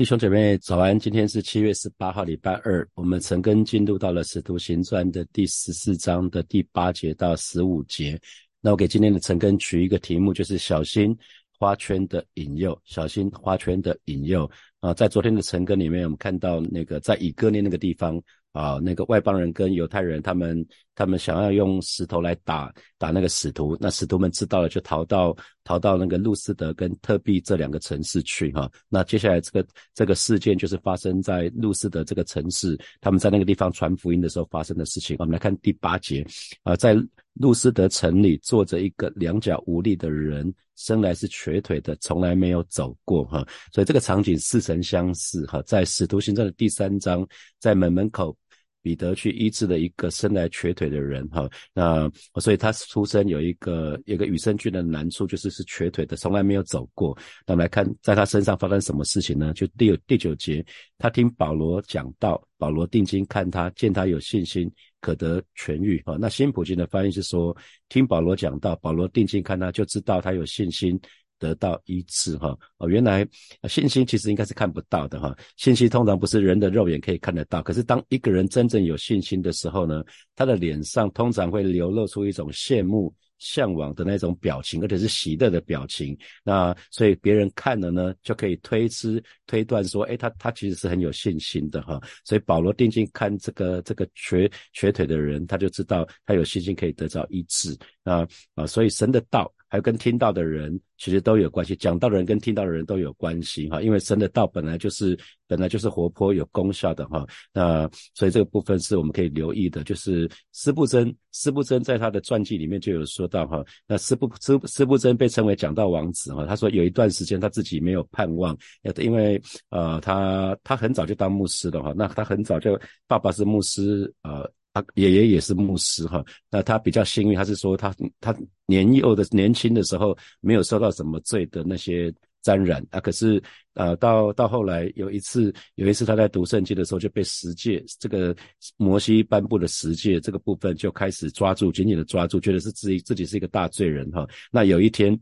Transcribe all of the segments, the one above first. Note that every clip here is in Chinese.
弟兄姐妹早安，今天是七月十八号，礼拜二。我们陈根进入到了《使徒行传》的第十四章的第八节到十五节。那我给今天的陈根取一个题目，就是小心花圈的引诱。小心花圈的引诱啊！在昨天的陈根里面，我们看到那个在以哥念那个地方。啊，那个外邦人跟犹太人，他们他们想要用石头来打打那个使徒，那使徒们知道了，就逃到逃到那个路斯德跟特币这两个城市去哈。那接下来这个这个事件就是发生在路斯德这个城市，他们在那个地方传福音的时候发生的事情。我们来看第八节啊，在路斯德城里坐着一个两脚无力的人，生来是瘸腿的，从来没有走过哈。所以这个场景似曾相识哈，在使徒行传的第三章，在门门口。彼得去医治了一个生来瘸腿的人，哈，那所以他出生有一个有个与生俱来的难处，就是是瘸腿的，从来没有走过。那我们来看，在他身上发生什么事情呢？就第第九节，他听保罗讲道，保罗定睛看他，见他有信心，可得痊愈。哈，那新普京的翻译是说，听保罗讲道，保罗定睛看他，就知道他有信心。得到医治哈哦，原来信心其实应该是看不到的哈，信心通常不是人的肉眼可以看得到。可是当一个人真正有信心的时候呢，他的脸上通常会流露出一种羡慕、向往的那种表情，而且是喜乐的表情。那所以别人看了呢，就可以推知推断说，哎，他他其实是很有信心的哈。所以保罗定睛看这个这个瘸瘸腿的人，他就知道他有信心可以得到医治啊啊，所以神的道。还有跟听到的人其实都有关系，讲道的人跟听到的人都有关系哈，因为神的道本来就是本来就是活泼有功效的哈，那所以这个部分是我们可以留意的，就是斯布真，斯布真在他的传记里面就有说到哈，那斯布斯斯布真被称为讲道王子哈，他说有一段时间他自己没有盼望，因为呃他他很早就当牧师了哈，那他很早就爸爸是牧师呃。他爷爷也是牧师哈，那他比较幸运，他是说他他年幼的年轻的时候没有受到什么罪的那些沾染啊，可是呃到到后来有一次有一次他在读圣经的时候就被十诫这个摩西颁布的十诫这个部分就开始抓住紧紧的抓住，觉得是自己自己是一个大罪人哈，那有一天。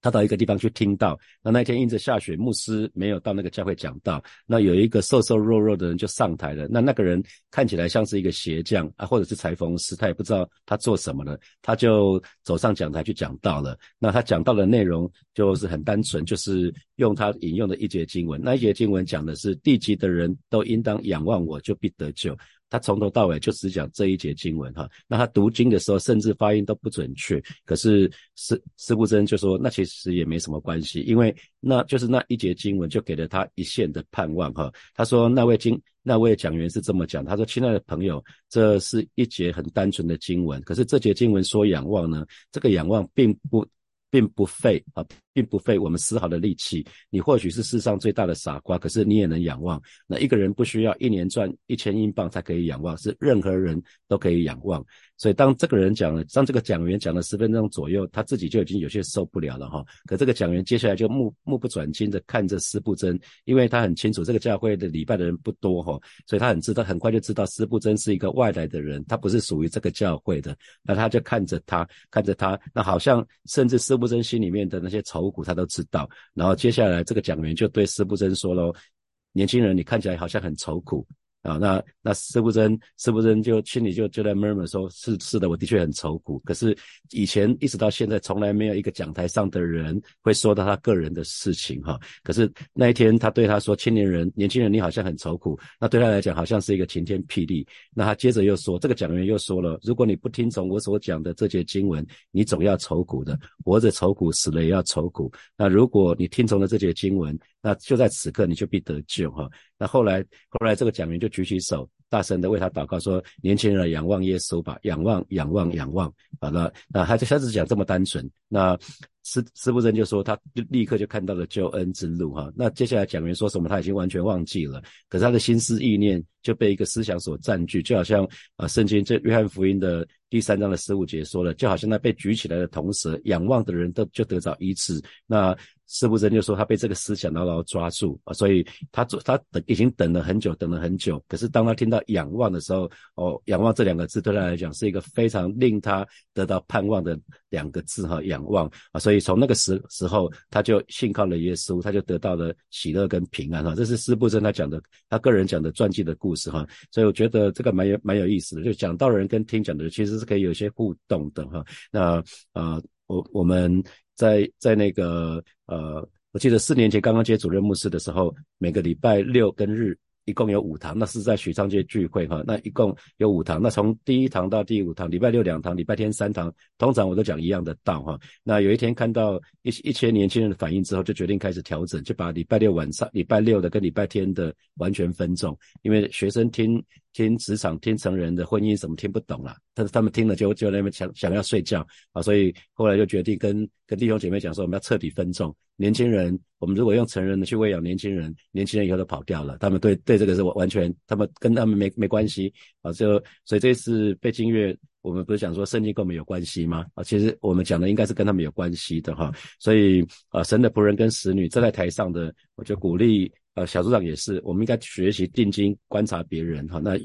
他到一个地方去听到，那那天因着下雪，牧师没有到那个教会讲道。那有一个瘦瘦弱弱的人就上台了。那那个人看起来像是一个鞋匠啊，或者是裁缝师，他也不知道他做什么的，他就走上讲台去讲道了。那他讲到的内容就是很单纯，就是用他引用的一节经文。那一节经文讲的是地级的人都应当仰望我，就必得救。他从头到尾就只讲这一节经文哈，那他读经的时候甚至发音都不准确，可是师师布真就说那其实也没什么关系，因为那就是那一节经文就给了他一线的盼望哈。他说那位经那位讲员是这么讲，他说亲爱的朋友，这是一节很单纯的经文，可是这节经文说仰望呢，这个仰望并不。并不费啊，并不费我们丝毫的力气。你或许是世上最大的傻瓜，可是你也能仰望。那一个人不需要一年赚一千英镑才可以仰望，是任何人都可以仰望。所以当这个人讲了，当这个讲员讲了十分钟左右，他自己就已经有些受不了了哈。可这个讲员接下来就目目不转睛的看着施布真，因为他很清楚这个教会的礼拜的人不多哈，所以他很知道，很快就知道施布真是一个外来的人，他不是属于这个教会的。那他就看着他，看着他，那好像甚至施布真心里面的那些仇他都知道。然后接下来这个讲员就对施布真说喽：“年轻人，你看起来好像很愁苦。”啊，那那施布真，施布真就心里就就在 murmur 说，是是的，我的确很愁苦。可是以前一直到现在，从来没有一个讲台上的人会说到他个人的事情哈。可是那一天，他对他说：“青年人，年轻人，你好像很愁苦。”那对他来讲，好像是一个晴天霹雳。那他接着又说，这个讲员又说了：“如果你不听从我所讲的这节经文，你总要愁苦的，活着愁苦，死了也要愁苦。那如果你听从了这节经文，那就在此刻，你就必得救哈。”那后来，后来这个讲员就举起手，大声的为他祷告，说：“年轻人，仰望耶稣吧，仰望，仰望，仰望。”好了，那他就开始讲这么单纯。那师师傅真就说，他就立刻就看到了救恩之路哈。那接下来讲员说什么，他已经完全忘记了。可是他的心思意念就被一个思想所占据，就好像啊，圣经这约翰福音的第三章的十五节说了，就好像那被举起来的铜蛇，仰望的人都就得着医治。那施布真就说他被这个思想牢牢抓住啊，所以他他等已经等了很久，等了很久。可是当他听到仰望的时候，哦，仰望这两个字对他来讲是一个非常令他得到盼望的两个字哈，仰望啊，所以从那个时时候他就信靠了耶稣，他就得到了喜乐跟平安哈。这是施布真他讲的，他个人讲的传记的故事哈，所以我觉得这个蛮有蛮有意思的，就讲到人跟听讲的人其实是可以有些互动的哈。那呃，我我们。在在那个呃，我记得四年前刚刚接主任牧师的时候，每个礼拜六跟日一共有五堂，那是在许昌街聚会哈，那一共有五堂，那从第一堂到第五堂，礼拜六两堂，礼拜天三堂，通常我都讲一样的道哈。那有一天看到一一些年轻人的反应之后，就决定开始调整，就把礼拜六晚上、礼拜六的跟礼拜天的完全分众，因为学生听。听职场、听成人的婚姻，什么听不懂了？但是他们听了就就那边想想要睡觉啊，所以后来就决定跟跟弟兄姐妹讲说，我们要彻底分众。年轻人，我们如果用成人的去喂养年轻人，年轻人以后都跑掉了，他们对对这个是完全，他们跟他们没没关系啊。就所以这次背经乐，我们不是讲说圣经跟我们有关系吗？啊，其实我们讲的应该是跟他们有关系的哈。所以啊，神的仆人跟使女站在台上的，我就鼓励。呃，小组长也是，我们应该学习定睛观察别人哈。那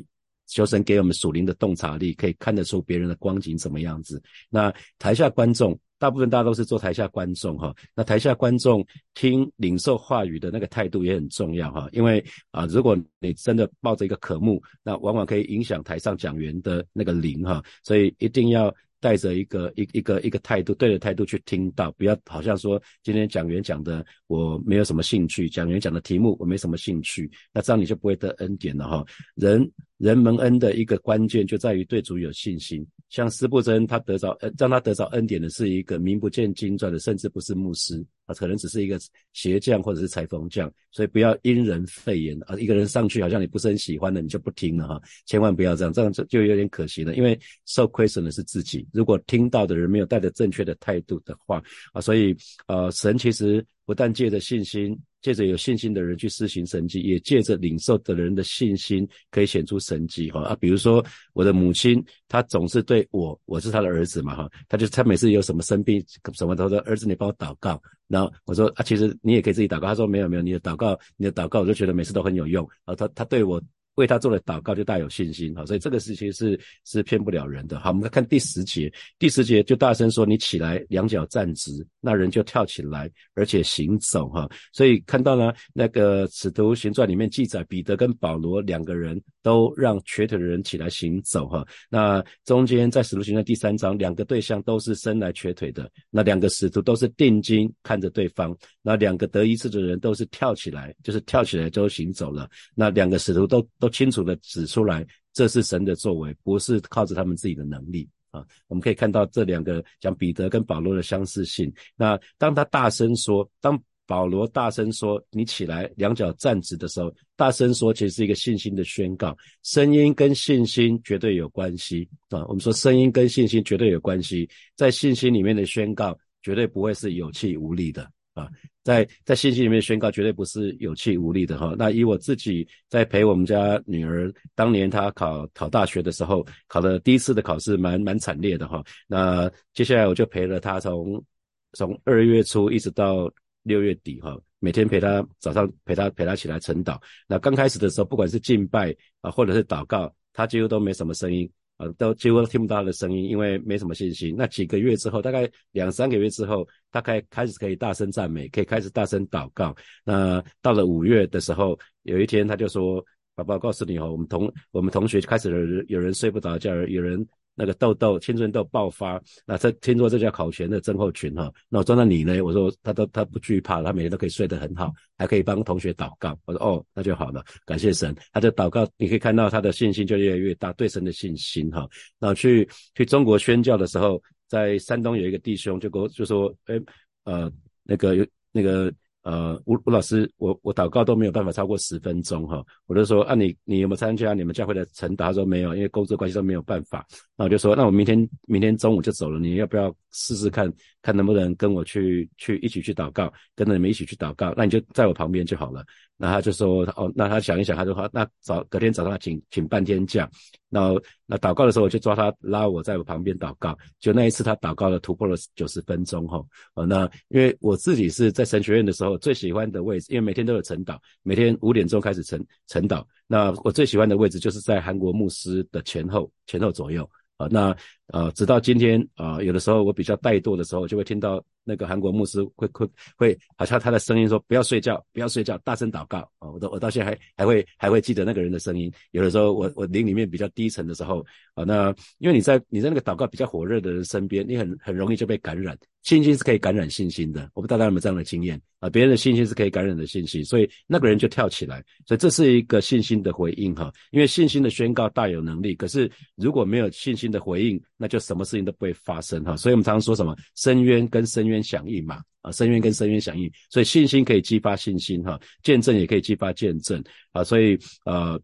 求神给我们属灵的洞察力，可以看得出别人的光景怎么样子。那台下观众，大部分大家都是做台下观众哈。那台下观众听领受话语的那个态度也很重要哈。因为啊，如果你真的抱着一个渴慕，那往往可以影响台上讲员的那个灵哈。所以一定要。带着一个一一个一个态度，对的态度去听到，不要好像说今天讲员讲的我没有什么兴趣，讲员讲的题目我没什么兴趣，那这样你就不会得恩典了哈。人人蒙恩的一个关键就在于对主有信心。像斯布真他得着呃让他得着恩典的是一个名不见经传的，甚至不是牧师，啊可能只是一个鞋匠或者是裁缝匠，所以不要因人废言啊。一个人上去好像你不是很喜欢的，你就不听了哈，千万不要这样，这样就就有点可惜了，因为受亏损的是自己。如果听到的人没有带着正确的态度的话啊，所以呃，神其实不但借着信心，借着有信心的人去施行神迹，也借着领受的人的信心可以显出神迹哈啊。比如说我的母亲，她总是对我，我是她的儿子嘛哈，她就她每次有什么生病什么，她说儿子你帮我祷告，然后我说啊，其实你也可以自己祷告，她说没有没有，你的祷告你的祷告，我就觉得每次都很有用啊。她她对我。为他做了祷告就大有信心，好，所以这个事情是是骗不了人的。好，我们来看第十节，第十节就大声说：“你起来，两脚站直。”那人就跳起来，而且行走，哈。所以看到呢，那个使徒行传里面记载，彼得跟保罗两个人都让瘸腿的人起来行走，哈。那中间在使徒行传第三章，两个对象都是生来瘸腿的，那两个使徒都是定睛看着对方，那两个得医治的人都是跳起来，就是跳起来就行走了。那两个使徒都。都清楚的指出来，这是神的作为，不是靠着他们自己的能力啊。我们可以看到这两个讲彼得跟保罗的相似性。那当他大声说，当保罗大声说“你起来，两脚站直”的时候，大声说其实是一个信心的宣告。声音跟信心绝对有关系啊。我们说声音跟信心绝对有关系，在信心里面的宣告绝对不会是有气无力的啊。在在信息里面宣告，绝对不是有气无力的哈。那以我自己在陪我们家女儿，当年她考考大学的时候，考了第一次的考试，蛮蛮惨烈的哈。那接下来我就陪了她从从二月初一直到六月底哈，每天陪她早上陪她陪她起来晨祷。那刚开始的时候，不管是敬拜啊，或者是祷告，她几乎都没什么声音。都几乎都听不到他的声音，因为没什么信心。那几个月之后，大概两三个月之后，他开开始可以大声赞美，可以开始大声祷告。那到了五月的时候，有一天他就说：“宝宝，告诉你哦，我们同我们同学开始有人有人睡不着觉，有人。”那个痘痘、青春痘爆发，那这听说这叫考前的症候群哈。那我说那你呢？我说他都他不惧怕，他每天都可以睡得很好，还可以帮同学祷告。我说哦，那就好了，感谢神。他的祷告，你可以看到他的信心就越来越大，对神的信心哈。那去去中国宣教的时候，在山东有一个弟兄就跟我就说，哎，呃，那个有那个。呃，吴吴老师，我我祷告都没有办法超过十分钟哈，我就说啊，你你有没有参加你们教会的晨祷？他说没有，因为工作关系都没有办法。那我就说，那我明天明天中午就走了，你要不要试试看看能不能跟我去去一起去祷告，跟着你们一起去祷告？那你就在我旁边就好了。那他就说哦，那他想一想，他就说那早隔天早上请请半天假。那那祷告的时候，我就抓他拉我在我旁边祷告。就那一次他祷告了，突破了九十分钟哈。呃，那因为我自己是在神学院的时候最喜欢的位置，因为每天都有晨祷，每天五点钟开始晨晨祷。那我最喜欢的位置就是在韩国牧师的前后前后左右。啊，那呃，直到今天啊，有的时候我比较怠惰的时候，就会听到那个韩国牧师会会会，好像他的声音说不要睡觉，不要睡觉，大声祷告啊。我都我到现在还还会还会记得那个人的声音。有的时候我我灵里面比较低沉的时候啊，那因为你在你在那个祷告比较火热的人身边，你很很容易就被感染。信心是可以感染信心的，我不知道大家有没有这样的经验啊？别人的信心是可以感染的信心，所以那个人就跳起来，所以这是一个信心的回应哈。因为信心的宣告大有能力，可是如果没有信心的回应，那就什么事情都不会发生哈。所以我们常常说什么深渊跟深渊响应嘛啊，深渊跟深渊响应，所以信心可以激发信心哈，见证也可以激发见证啊，所以呃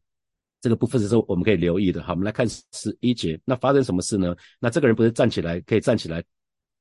这个部分是说我们可以留意的哈。我们来看十一节，那发生什么事呢？那这个人不是站起来可以站起来。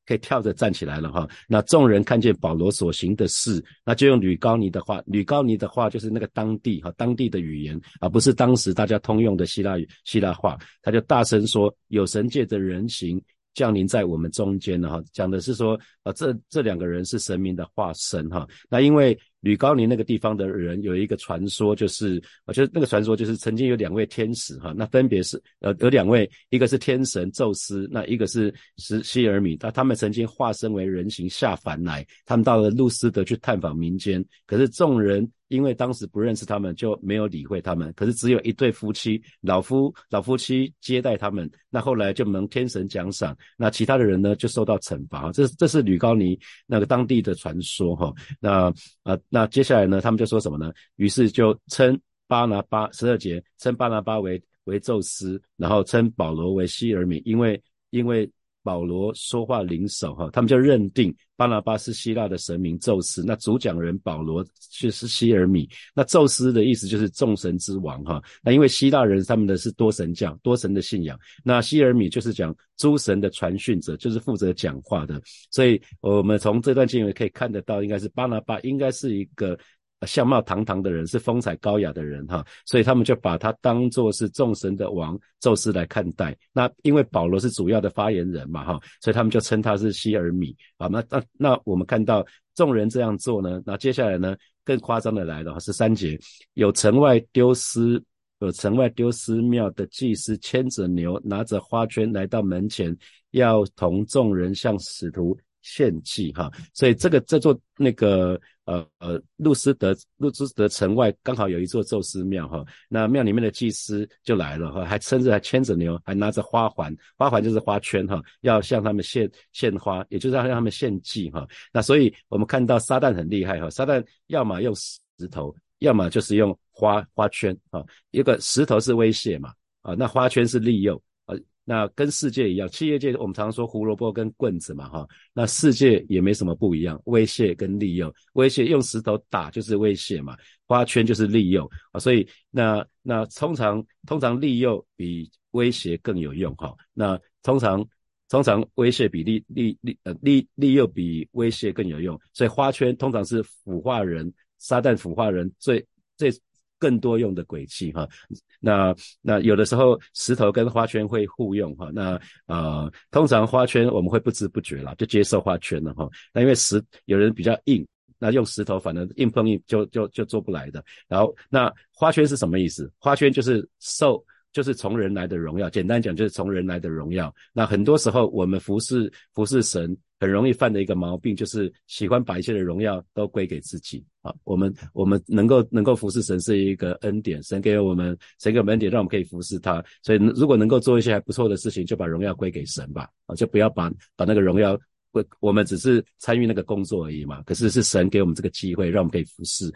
可以跳着站起来了哈。那众人看见保罗所行的事，那就用吕高尼的话，吕高尼的话就是那个当地哈当地的语言，而不是当时大家通用的希腊语希腊话。他就大声说：“有神界的人形降临在我们中间了哈。”讲的是说，啊，这这两个人是神明的化身哈。那因为。吕高尼那个地方的人有一个传说，就是我觉得那个传说就是曾经有两位天使哈，那分别是呃有两位，一个是天神宙斯，那一个是是希尔米，他他们曾经化身为人形下凡来，他们到了路斯德去探访民间，可是众人。因为当时不认识他们，就没有理会他们。可是只有一对夫妻，老夫老夫妻接待他们。那后来就蒙天神奖赏，那其他的人呢就受到惩罚。这这是吕高尼那个当地的传说哈。那啊那接下来呢，他们就说什么呢？于是就称巴拿巴十二节称巴拿巴为为宙斯，然后称保罗为希尔米，因为因为。保罗说话灵手哈，他们就认定巴拿巴是希腊的神明宙斯，那主讲人保罗却是希尔米。那宙斯的意思就是众神之王哈。那因为希腊人他们的是多神教，多神的信仰。那希尔米就是讲诸神的传讯者，就是负责讲话的。所以我们从这段经文可以看得到，应该是巴拿巴应该是一个。相貌堂堂的人是风采高雅的人哈，所以他们就把他当作是众神的王宙斯来看待。那因为保罗是主要的发言人嘛哈，所以他们就称他是希尔米啊。那那那我们看到众人这样做呢，那接下来呢更夸张的来了十三节有城外丢失有城外丢失庙的祭司牵着牛拿着花圈来到门前，要同众人向使徒。献祭哈，所以这个这座那个呃呃路斯德路斯德城外刚好有一座宙斯庙哈，那庙里面的祭司就来了哈，还甚至还牵着牛，还拿着花环，花环就是花圈哈，要向他们献献花，也就是要让他们献祭哈。那所以我们看到撒旦很厉害哈，撒旦要么用石头，要么就是用花花圈啊，一个石头是威胁嘛啊，那花圈是利诱。那跟世界一样，企业界我们常说胡萝卜跟棍子嘛，哈，那世界也没什么不一样，威胁跟利诱，威胁用石头打就是威胁嘛，花圈就是利诱啊，所以那那通常通常利诱比威胁更有用哈，那通常通常威胁比利利利呃利利诱比威胁更有用，所以花圈通常是腐化人，撒旦腐化人最最。更多用的鬼气哈，那那有的时候石头跟花圈会互用哈，那呃通常花圈我们会不知不觉啦就接受花圈了哈，那因为石有人比较硬，那用石头反正硬碰硬就就就做不来的。然后那花圈是什么意思？花圈就是受就是从人来的荣耀，简单讲就是从人来的荣耀。那很多时候我们服侍服侍神。很容易犯的一个毛病，就是喜欢把一切的荣耀都归给自己啊。我们我们能够能够服侍神是一个恩典，神给我们神给我们恩典，让我们可以服侍他。所以如果能够做一些还不错的事情，就把荣耀归给神吧啊，就不要把把那个荣耀归我们只是参与那个工作而已嘛。可是是神给我们这个机会，让我们可以服侍。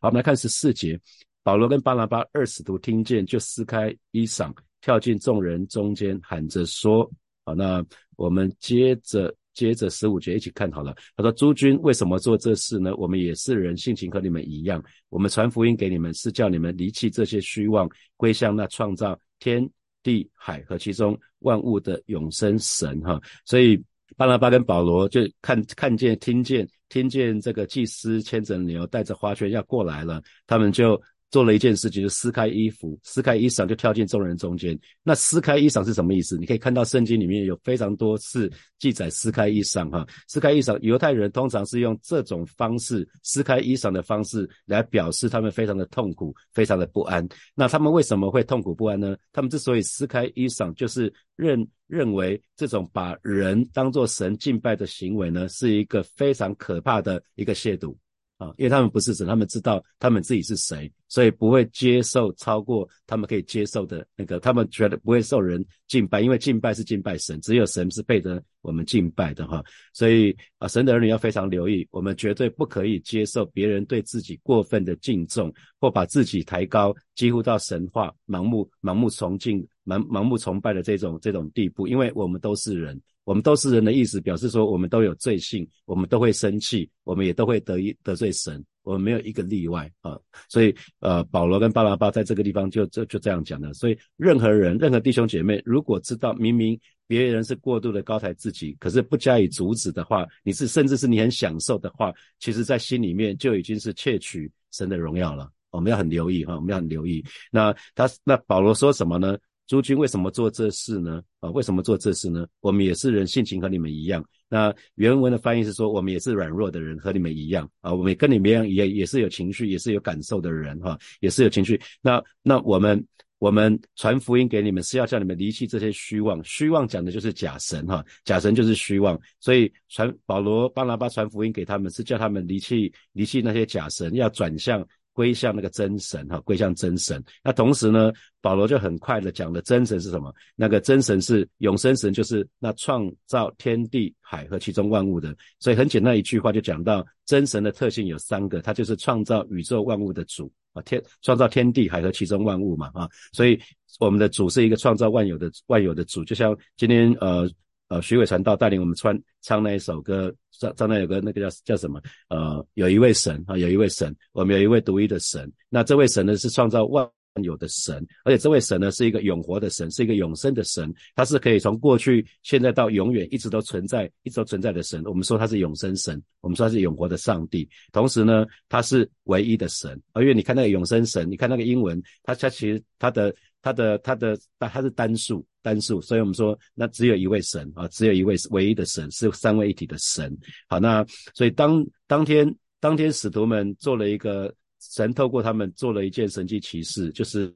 好，我们来看十四节，保罗跟巴拿巴二使徒听见，就撕开衣裳，跳进众人中间，喊着说：好，那我们接着。接着十五节一起看好了。他说：“诸君为什么做这事呢？我们也是人，性情和你们一样。我们传福音给你们，是叫你们离弃这些虚妄，归向那创造天地海和其中万物的永生神。”哈，所以巴拉巴跟保罗就看看见、听见听见这个祭司牵着牛带着花圈要过来了，他们就。做了一件事情，就撕开衣服，撕开衣裳就跳进众人中间。那撕开衣裳是什么意思？你可以看到圣经里面有非常多次记载撕开衣裳哈，撕开衣裳，犹太人通常是用这种方式撕开衣裳的方式来表示他们非常的痛苦，非常的不安。那他们为什么会痛苦不安呢？他们之所以撕开衣裳，就是认认为这种把人当作神敬拜的行为呢，是一个非常可怕的一个亵渎。啊，因为他们不是神，他们知道他们自己是谁，所以不会接受超过他们可以接受的那个。他们觉得不会受人敬拜，因为敬拜是敬拜神，只有神是配得我们敬拜的哈。所以啊，神的儿女要非常留意，我们绝对不可以接受别人对自己过分的敬重，或把自己抬高，几乎到神话、盲目、盲目崇敬、盲盲目崇拜的这种这种地步，因为我们都是人。我们都是人的意思，表示说我们都有罪性，我们都会生气，我们也都会得意得罪神，我们没有一个例外啊。所以呃，保罗跟巴拉巴在这个地方就就就这样讲的。所以任何人、任何弟兄姐妹，如果知道明明别人是过度的高抬自己，可是不加以阻止的话，你是甚至是你很享受的话，其实在心里面就已经是窃取神的荣耀了。我们要很留意哈，我们要很留意。那他那保罗说什么呢？诸君为什么做这事呢？啊，为什么做这事呢？我们也是人，性情和你们一样。那原文的翻译是说，我们也是软弱的人，和你们一样啊。我们跟你们一样，也也是有情绪，也是有感受的人哈，也是有情绪。那那我们我们传福音给你们，是要叫你们离弃这些虚妄。虚妄讲的就是假神哈，假神就是虚妄。所以传保罗巴拿巴传福音给他们，是叫他们离弃离弃那些假神，要转向。归向那个真神哈，归向真神。那同时呢，保罗就很快的讲了真神是什么？那个真神是永生神，就是那创造天地海和其中万物的。所以很简单一句话就讲到真神的特性有三个，他就是创造宇宙万物的主啊，天创造天地海和其中万物嘛啊。所以我们的主是一个创造万有的万有的主，就像今天呃。呃，徐伟传道带领我们穿唱那一首歌，唱唱那有个那个叫叫什么？呃，有一位神啊，有一位神，我们有一位独一的神。那这位神呢，是创造万有的神，而且这位神呢，是一个永活的神，是一个永生的神，他是可以从过去、现在到永远一直都存在、一直都存在的神。我们说他是永生神，我们说他是永活的上帝。同时呢，他是唯一的神。而因为你看那个永生神，你看那个英文，他他其实他的。他的他的他他是单数单数，所以我们说那只有一位神啊，只有一位唯一的神是三位一体的神。好，那所以当当天当天使徒们做了一个神透过他们做了一件神迹奇事，就是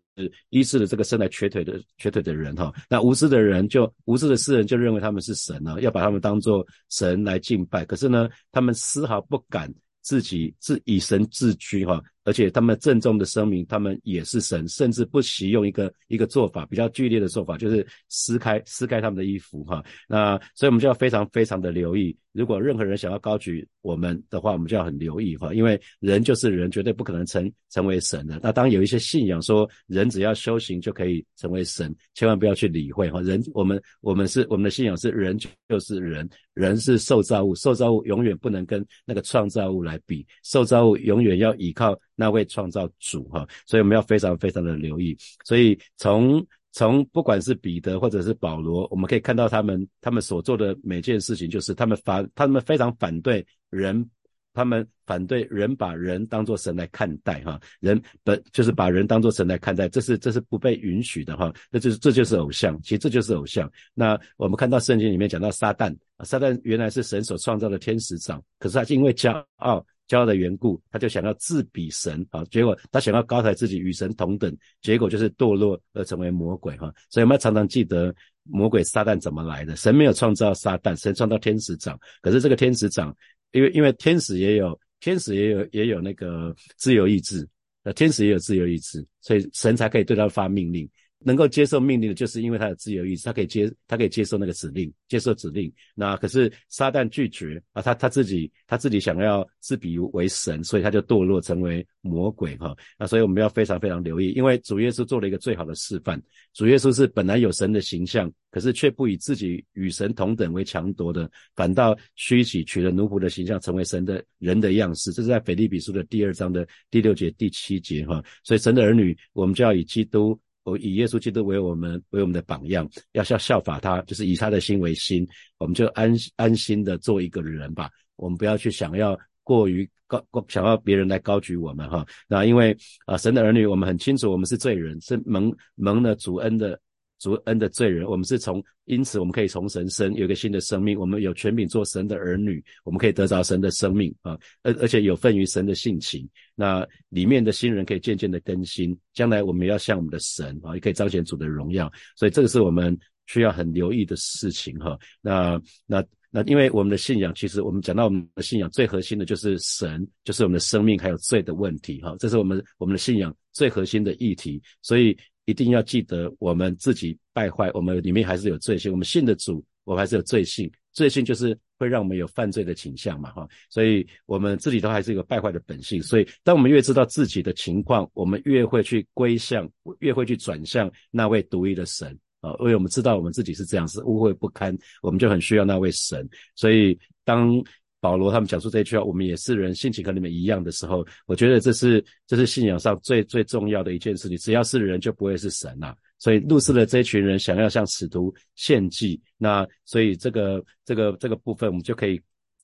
医治了这个生来瘸腿的瘸腿的人哈。那无知的人就无知的世人就认为他们是神呢，要把他们当做神来敬拜。可是呢，他们丝毫不敢自己自以神自居哈。而且他们郑重的声明，他们也是神，甚至不惜用一个一个做法比较剧烈的做法，就是撕开撕开他们的衣服哈。那所以我们就要非常非常的留意，如果任何人想要高举我们的话，我们就要很留意哈，因为人就是人，绝对不可能成成为神的。那当有一些信仰说人只要修行就可以成为神，千万不要去理会哈。人我们我们是我们的信仰是人就是人，人是受造物，受造物永远不能跟那个创造物来比，受造物永远要依靠。那位创造主哈，所以我们要非常非常的留意。所以从从不管是彼得或者是保罗，我们可以看到他们他们所做的每件事情，就是他们反他们非常反对人，他们反对人把人当作神来看待哈，人本就是把人当作神来看待，这是这是不被允许的哈，那就是这就是偶像，其实这就是偶像。那我们看到圣经里面讲到撒旦，撒旦原来是神所创造的天使长，可是他因为骄傲。骄傲的缘故，他就想要自比神啊，结果他想要高抬自己与神同等，结果就是堕落而成为魔鬼哈。所以我们要常常记得魔鬼撒旦怎么来的。神没有创造撒旦，神创造天使长。可是这个天使长，因为因为天使也有天使也有也有那个自由意志，那天使也有自由意志，所以神才可以对他发命令。能够接受命令的，就是因为他的自由意志，他可以接，他可以接受那个指令，接受指令。那可是撒旦拒绝啊，他他自己他自己想要自比为神，所以他就堕落成为魔鬼哈。那所以我们要非常非常留意，因为主耶稣做了一个最好的示范。主耶稣是本来有神的形象，可是却不以自己与神同等为强夺的，反倒虚起取了奴仆的形象，成为神的人的样式。这是在腓立比书的第二章的第六节、第七节哈。所以神的儿女，我们就要以基督。我以耶稣基督为我们为我们的榜样，要效效法他，就是以他的心为心，我们就安安心的做一个人吧。我们不要去想要过于高过想要别人来高举我们哈。那因为啊，神的儿女，我们很清楚，我们是罪人，是蒙蒙了主恩的。主恩的罪人，我们是从因此我们可以从神生有一个新的生命，我们有权柄做神的儿女，我们可以得着神的生命啊，而而且有份于神的性情。那里面的新人可以渐渐的更新，将来我们要像我们的神啊，也可以彰显主的荣耀。所以这个是我们需要很留意的事情哈。那那那，因为我们的信仰，其实我们讲到我们的信仰最核心的就是神，就是我们的生命还有罪的问题哈。这是我们我们的信仰最核心的议题，所以。一定要记得，我们自己败坏，我们里面还是有罪性。我们信的主，我们还是有罪性。罪性就是会让我们有犯罪的倾向嘛，哈。所以，我们自己都还是一个败坏的本性。所以，当我们越知道自己的情况，我们越会去归向，越会去转向那位独一的神啊。因为我们知道我们自己是这样，是污秽不堪，我们就很需要那位神。所以，当保罗他们讲述这句话，我们也是人，性情和你们一样的时候，我觉得这是这是信仰上最最重要的一件事情。只要是人，就不会是神呐。所以路斯的这一群人想要向使徒献祭，那所以这个这个这个部分，我们就可以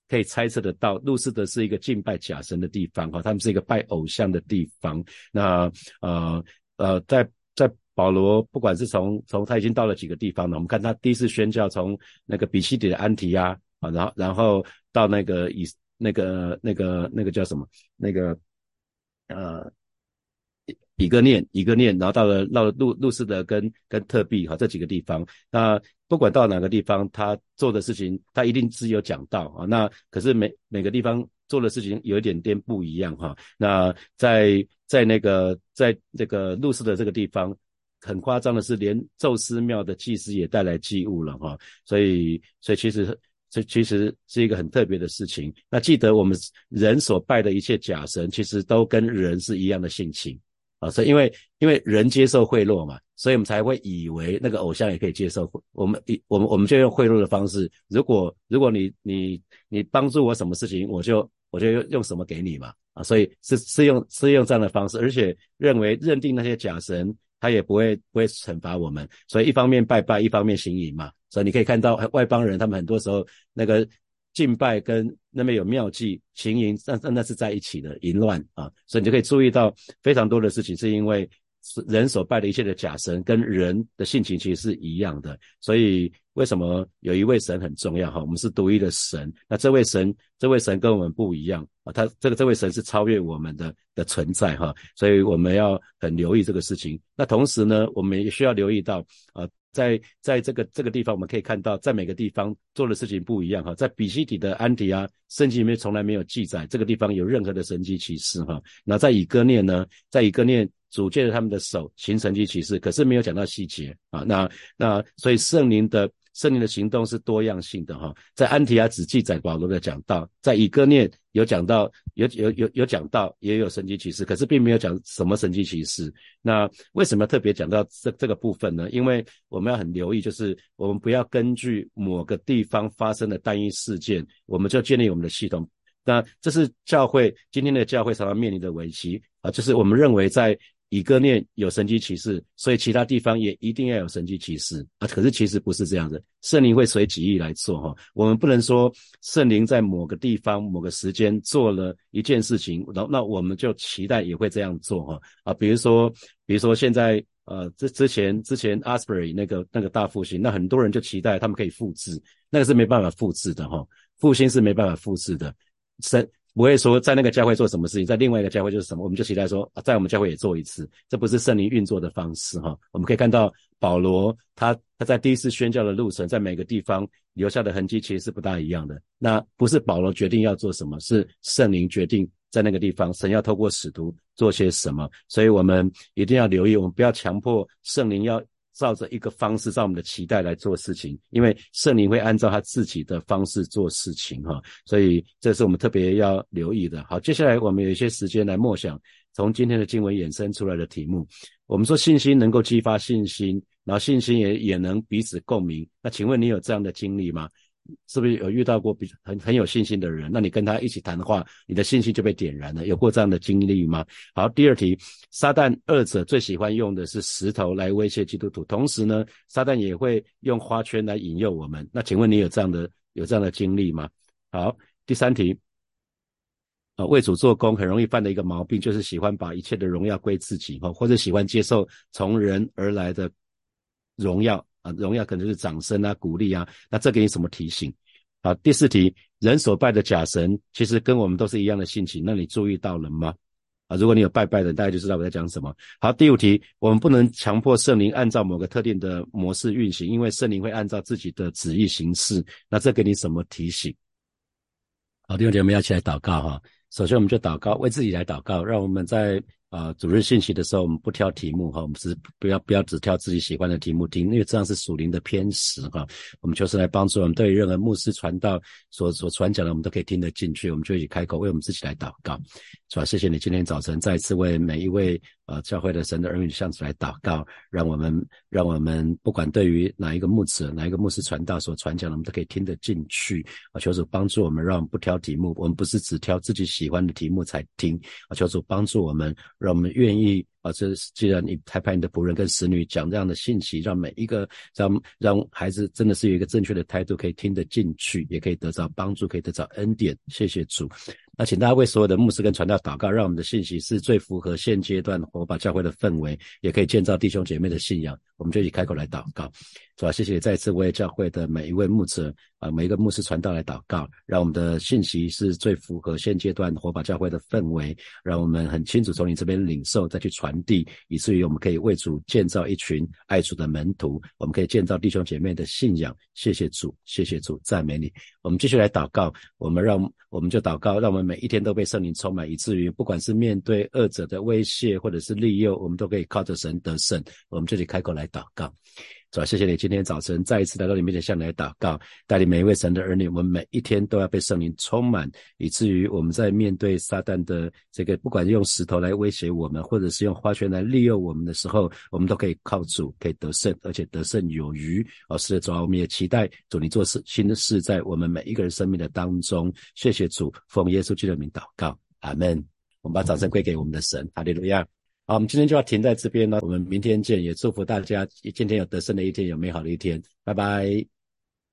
可以猜测得到，路斯的是一个敬拜假神的地方哈，他们是一个拜偶像的地方。那呃呃，在在保罗不管是从从他已经到了几个地方了，我们看他第一次宣教从那个比西底的安提亚。啊，然后然后到那个以那个那个那个叫什么那个呃以个念以个念，然后到了到了路路斯德跟跟特币哈这几个地方，那不管到哪个地方，他做的事情他一定是有讲到啊。那可是每每个地方做的事情有一点点不一样哈。那在在那个在这个路斯的这个地方，很夸张的是，连宙斯庙的祭司也带来祭物了哈。所以所以其实。这其实是一个很特别的事情。那记得我们人所拜的一切假神，其实都跟人是一样的性情啊。所以因为因为人接受贿赂嘛，所以我们才会以为那个偶像也可以接受。我们一我们我们就用贿赂的方式。如果如果你你你帮助我什么事情，我就我就用用什么给你嘛啊。所以是是用是用这样的方式，而且认为认定那些假神，他也不会不会惩罚我们。所以一方面拜拜，一方面行淫嘛。所以你可以看到外邦人，他们很多时候那个敬拜跟那边有妙计行淫，那那是在一起的淫乱啊。所以你就可以注意到非常多的事情，是因为人所拜的一切的假神跟人的性情其实是一样的。所以为什么有一位神很重要哈？我们是独一的神，那这位神这位神跟我们不一样啊，他这个这位神是超越我们的的存在哈。所以我们要很留意这个事情。那同时呢，我们也需要留意到啊。在在这个这个地方，我们可以看到，在每个地方做的事情不一样哈。在比西底的安提啊圣经里面从来没有记载这个地方有任何的神迹奇事哈。那在以哥念呢，在以哥念主借着他们的手行神迹启示，可是没有讲到细节啊。那那所以圣灵的。圣灵的行动是多样性的哈，在安提阿只记载保罗的讲道，在以哥念有讲到，有有有有讲到，也有神迹启示，可是并没有讲什么神迹启示。那为什么特别讲到这这个部分呢？因为我们要很留意，就是我们不要根据某个地方发生的单一事件，我们就建立我们的系统。那这是教会今天的教会常常面临的危机啊，就是我们认为在。以哥念有神迹启示，所以其他地方也一定要有神迹启示啊！可是其实不是这样的，圣灵会随己意来做哈。我们不能说圣灵在某个地方、某个时间做了一件事情，然后那我们就期待也会这样做哈啊！比如说，比如说现在呃，之之前之前 Asbury 那个那个大复兴，那很多人就期待他们可以复制，那个是没办法复制的哈，复兴是没办法复制的，神。不会说在那个教会做什么事情，在另外一个教会就是什么，我们就期待说啊，在我们教会也做一次，这不是圣灵运作的方式哈。我们可以看到保罗他他在第一次宣教的路程，在每个地方留下的痕迹其实是不大一样的。那不是保罗决定要做什么，是圣灵决定在那个地方，神要透过使徒做些什么。所以我们一定要留意，我们不要强迫圣灵要。照着一个方式，照我们的期待来做事情，因为圣灵会按照他自己的方式做事情，哈，所以这是我们特别要留意的。好，接下来我们有一些时间来默想，从今天的经文衍生出来的题目。我们说信心能够激发信心，然后信心也也能彼此共鸣。那请问你有这样的经历吗？是不是有遇到过比很很有信心的人？那你跟他一起谈的话，你的信心就被点燃了。有过这样的经历吗？好，第二题，撒旦二者最喜欢用的是石头来威胁基督徒，同时呢，撒旦也会用花圈来引诱我们。那请问你有这样的有这样的经历吗？好，第三题，啊，为主做工很容易犯的一个毛病，就是喜欢把一切的荣耀归自己，哈，或者喜欢接受从人而来的荣耀啊，荣耀可能就是掌声啊、鼓励啊。那这给你什么提醒？好，第四题，人所拜的假神，其实跟我们都是一样的性情，那你注意到了吗？啊，如果你有拜拜的，大家就知道我在讲什么。好，第五题，我们不能强迫圣灵按照某个特定的模式运行，因为圣灵会按照自己的旨意行事。那这给你什么提醒？好，弟兄姐妹要起来祷告哈。首先，我们就祷告，为自己来祷告，让我们在啊主日信息的时候，我们不挑题目哈，我们是不要不要只挑自己喜欢的题目听，因为这样是属灵的偏食哈。我们就是来帮助我们，对于任何牧师传道所所传讲的，我们都可以听得进去。我们就一起开口，为我们自己来祷告，是吧？谢谢你今天早晨再次为每一位。呃，教会的神的儿女向主来祷告，让我们，让我们不管对于哪一个牧者、哪一个牧师传道所传讲的，我们都可以听得进去。啊，求主帮助我们，让我们不挑题目，我们不是只挑自己喜欢的题目才听。啊，求主帮助我们，让我们愿意。啊，这既然你拍拍你的仆人跟使女讲这样的信息，让每一个让让孩子真的是有一个正确的态度，可以听得进去，也可以得到帮助，可以得到恩典。谢谢主。那请大家为所有的牧师跟传道祷告，让我们的信息是最符合现阶段火把教会的氛围，也可以建造弟兄姐妹的信仰。我们就一起开口来祷告。主啊，谢谢再次为教会的每一位牧者啊，每一个牧师传道来祷告，让我们的信息是最符合现阶段火把教会的氛围，让我们很清楚从你这边领受，再去传递，以至于我们可以为主建造一群爱主的门徒，我们可以建造弟兄姐妹的信仰。谢谢主，谢谢主，赞美你。我们继续来祷告，我们让我们就祷告，让我们每一天都被圣灵充满，以至于不管是面对恶者的威胁或者是利诱，我们都可以靠着神得胜。我们这里开口来祷告。主要，谢谢你今天早晨再一次来到你面前向你来祷告，带领每一位神的儿女，我们每一天都要被圣灵充满，以至于我们在面对撒旦的这个，不管用石头来威胁我们，或者是用花圈来利诱我们的时候，我们都可以靠主，可以得胜，而且得胜有余。哦，是的，主啊，我们也期待主你做事新的事在我们每一个人生命的当中。谢谢主，奉耶稣基督的名祷告，阿门。我们把掌声归给我们的神，哈利路亚。好，我们今天就要停在这边了。我们明天见，也祝福大家今天有得胜的一天，有美好的一天。拜拜。